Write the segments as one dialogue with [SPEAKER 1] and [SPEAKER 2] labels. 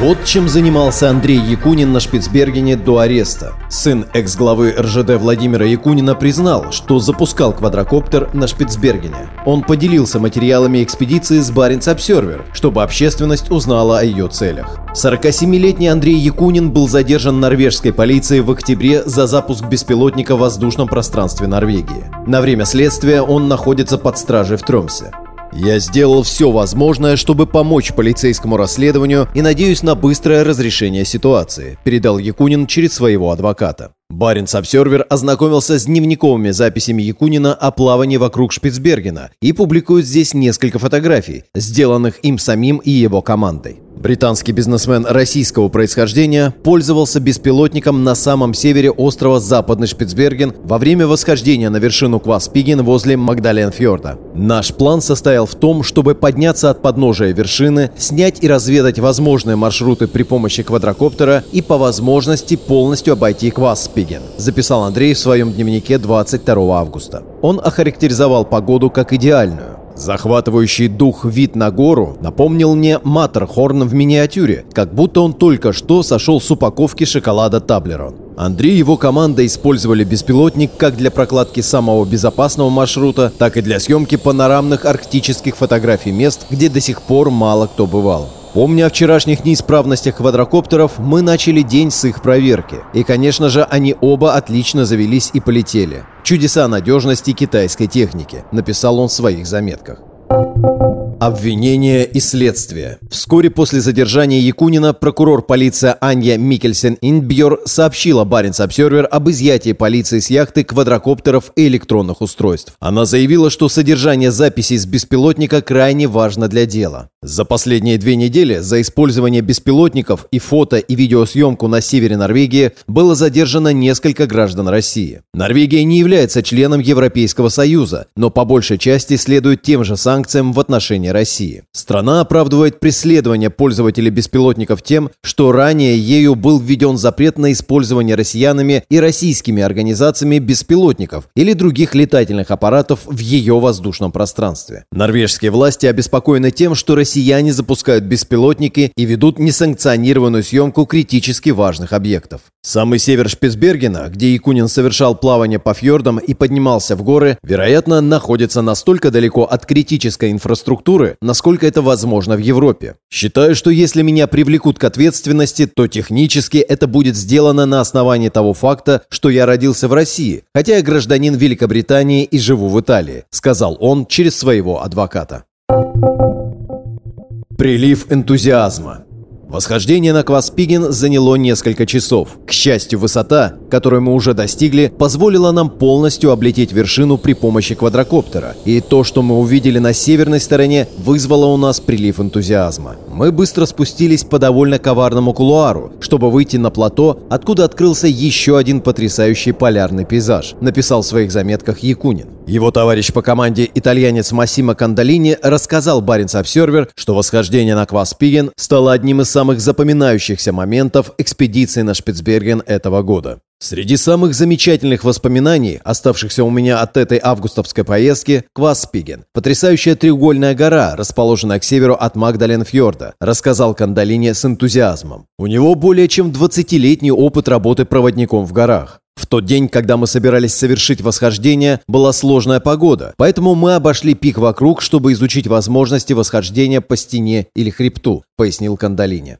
[SPEAKER 1] Вот чем занимался Андрей Якунин на Шпицбергене до ареста. Сын экс-главы РЖД Владимира Якунина признал, что запускал квадрокоптер на Шпицбергене. Он поделился материалами экспедиции с Баренц Обсервер, чтобы общественность узнала о ее целях. 47-летний Андрей Якунин был задержан норвежской полицией в октябре за запуск беспилотника в воздушном пространстве Норвегии. На время следствия он находится под стражей в Тромсе. Я сделал все возможное, чтобы помочь полицейскому расследованию и надеюсь на быстрое разрешение ситуации, передал Якунин через своего адвоката. Баренц Обсервер ознакомился с дневниковыми записями Якунина о плавании вокруг Шпицбергена и публикует здесь несколько фотографий, сделанных им самим и его командой. Британский бизнесмен российского происхождения пользовался беспилотником на самом севере острова Западный Шпицберген во время восхождения на вершину Кваспиген возле Магдаленфьорда. Наш план состоял в том, чтобы подняться от подножия вершины, снять и разведать возможные маршруты при помощи квадрокоптера и по возможности полностью обойти Кваспиген, записал Андрей в своем дневнике 22 августа. Он охарактеризовал погоду как идеальную. Захватывающий дух вид на гору напомнил мне Маттерхорн в миниатюре, как будто он только что сошел с упаковки шоколада Таблерон. Андрей и его команда использовали беспилотник как для прокладки самого безопасного маршрута, так и для съемки панорамных арктических фотографий мест, где до сих пор мало кто бывал. Помня о вчерашних неисправностях квадрокоптеров, мы начали день с их проверки. И, конечно же, они оба отлично завелись и полетели. Чудеса надежности китайской техники, написал он в своих заметках. Обвинение и следствие. Вскоре после задержания Якунина прокурор полиции Анья Микельсен Инбьор сообщила Баренц Обсервер об изъятии полиции с яхты квадрокоптеров и электронных устройств. Она заявила, что содержание записей с беспилотника крайне важно для дела. За последние две недели за использование беспилотников и фото и видеосъемку на севере Норвегии было задержано несколько граждан России. Норвегия не является членом Европейского Союза, но по большей части следует тем же санкциям в отношении населения России. Страна оправдывает преследование пользователей беспилотников тем, что ранее ею был введен запрет на использование россиянами и российскими организациями беспилотников или других летательных аппаратов в ее воздушном пространстве. Норвежские власти обеспокоены тем, что россияне запускают беспилотники и ведут несанкционированную съемку критически важных объектов. Самый север Шпицбергена, где Якунин совершал плавание по фьордам и поднимался в горы, вероятно, находится настолько далеко от критической инфраструктуры, культуры, насколько это возможно в Европе. Считаю, что если меня привлекут к ответственности, то технически это будет сделано на основании того факта, что я родился в России, хотя я гражданин Великобритании и живу в Италии, сказал он через своего адвоката. Прилив энтузиазма. Восхождение на Кваспиген заняло несколько часов. К счастью, высота, которую мы уже достигли, позволила нам полностью облететь вершину при помощи квадрокоптера. И то, что мы увидели на северной стороне, вызвало у нас прилив энтузиазма. Мы быстро спустились по довольно коварному кулуару, чтобы выйти на плато, откуда открылся еще один потрясающий полярный пейзаж, написал в своих заметках Якунин. Его товарищ по команде, итальянец Массимо Кандалини, рассказал Баренц Обсервер, что восхождение на Кваспиген стало одним из самых запоминающихся моментов экспедиции на Шпицберген этого года. Среди самых замечательных воспоминаний, оставшихся у меня от этой августовской поездки, Кваспиген. Потрясающая треугольная гора, расположенная к северу от Магдаленфьорда, рассказал Кандалине с энтузиазмом. У него более чем 20-летний опыт работы проводником в горах. В тот день, когда мы собирались совершить восхождение, была сложная погода, поэтому мы обошли пик вокруг, чтобы изучить возможности восхождения по стене или хребту, пояснил Кандалине.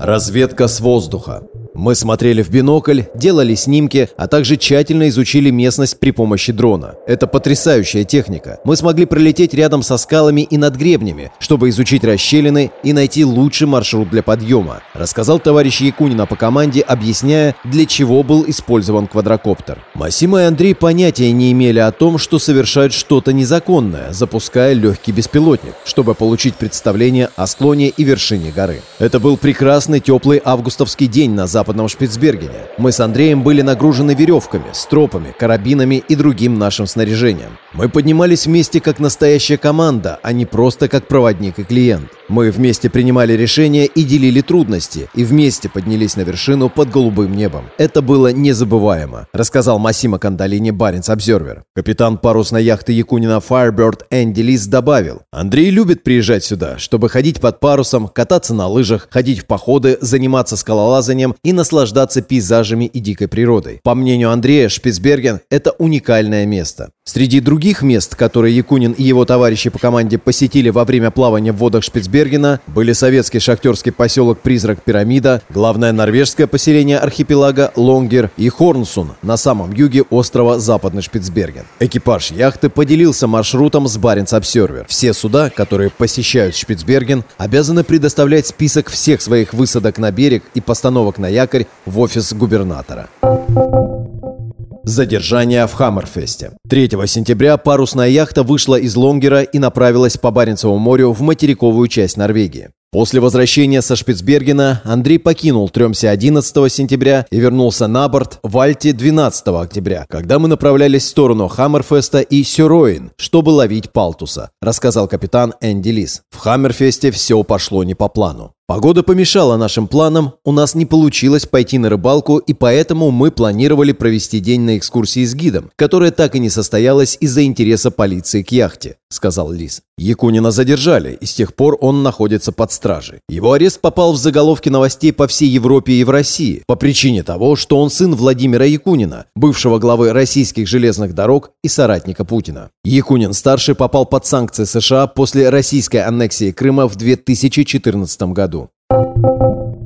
[SPEAKER 1] Разведка с воздуха. Мы смотрели в бинокль, делали снимки, а также тщательно изучили местность при помощи дрона. Это потрясающая техника. Мы смогли пролететь рядом со скалами и над гребнями, чтобы изучить расщелины и найти лучший маршрут для подъема, рассказал товарищ Якунина по команде, объясняя, для чего был использован квадрокоптер. Масима и Андрей понятия не имели о том, что совершают что-то незаконное, запуская легкий беспилотник, чтобы получить представление о склоне и вершине горы. Это был прекрасный теплый августовский день на западе западном Шпицбергене. Мы с Андреем были нагружены веревками, стропами, карабинами и другим нашим снаряжением. Мы поднимались вместе как настоящая команда, а не просто как проводник и клиент. Мы вместе принимали решения и делили трудности, и вместе поднялись на вершину под голубым небом. Это было незабываемо, рассказал Массимо Кандалини Баренц Обзервер. Капитан парусной яхты Якунина Firebird Энди Лис добавил, Андрей любит приезжать сюда, чтобы ходить под парусом, кататься на лыжах, ходить в походы, заниматься скалолазанием и наслаждаться пейзажами и дикой природой. По мнению Андрея, Шпицберген – это уникальное место. Среди других мест, которые Якунин и его товарищи по команде посетили во время плавания в водах Шпицбергена, были советский шахтерский поселок Призрак Пирамида, главное норвежское поселение архипелага Лонгер и Хорнсун на самом юге острова Западный Шпицберген. Экипаж яхты поделился маршрутом с Баренц Обсервер. Все суда, которые посещают Шпицберген, обязаны предоставлять список всех своих высадок на берег и постановок на якорь в офис губернатора. Задержание в Хаммерфесте. 3 сентября парусная яхта вышла из Лонгера и направилась по Баренцеву морю в материковую часть Норвегии. После возвращения со Шпицбергена Андрей покинул Тремсе 11 сентября и вернулся на борт в Альте 12 октября, когда мы направлялись в сторону Хаммерфеста и Сюроин, чтобы ловить Палтуса, рассказал капитан Энди Лис. В Хаммерфесте все пошло не по плану. Погода помешала нашим планам, у нас не получилось пойти на рыбалку, и поэтому мы планировали провести день на экскурсии с гидом, которая так и не состоялась из-за интереса полиции к яхте, сказал Лис. Якунина задержали, и с тех пор он находится под стражей. Его арест попал в заголовки новостей по всей Европе и в России по причине того, что он сын Владимира Якунина, бывшего главы российских железных дорог и соратника Путина. Якунин-старший попал под санкции США после российской аннексии Крыма в 2014 году.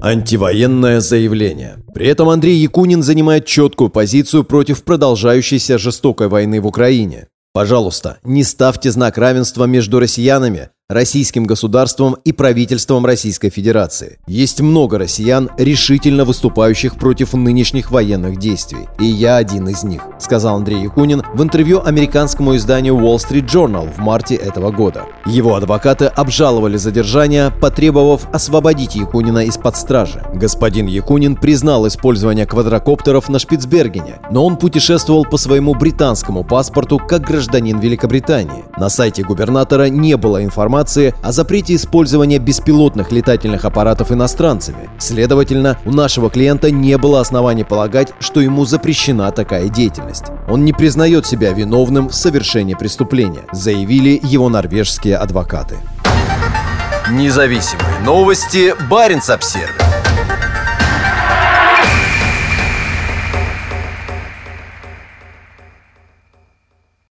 [SPEAKER 1] Антивоенное заявление. При этом Андрей Якунин занимает четкую позицию против продолжающейся жестокой войны в Украине. Пожалуйста, не ставьте знак равенства между россиянами, российским государством и правительством Российской Федерации. Есть много россиян, решительно выступающих против нынешних военных действий. И я один из них, сказал Андрей Якунин в интервью американскому изданию Wall Street Journal в марте этого года. Его адвокаты обжаловали задержание, потребовав освободить Якунина из-под стражи. Господин Якунин признал использование квадрокоптеров на Шпицбергене, но он путешествовал по своему британскому паспорту как гражданин Великобритании. На сайте губернатора не было информации информации о запрете использования беспилотных летательных аппаратов иностранцами. Следовательно, у нашего клиента не было оснований полагать, что ему запрещена такая деятельность. Он не признает себя виновным в совершении преступления, заявили его норвежские адвокаты.
[SPEAKER 2] Независимые новости. Барин обсервис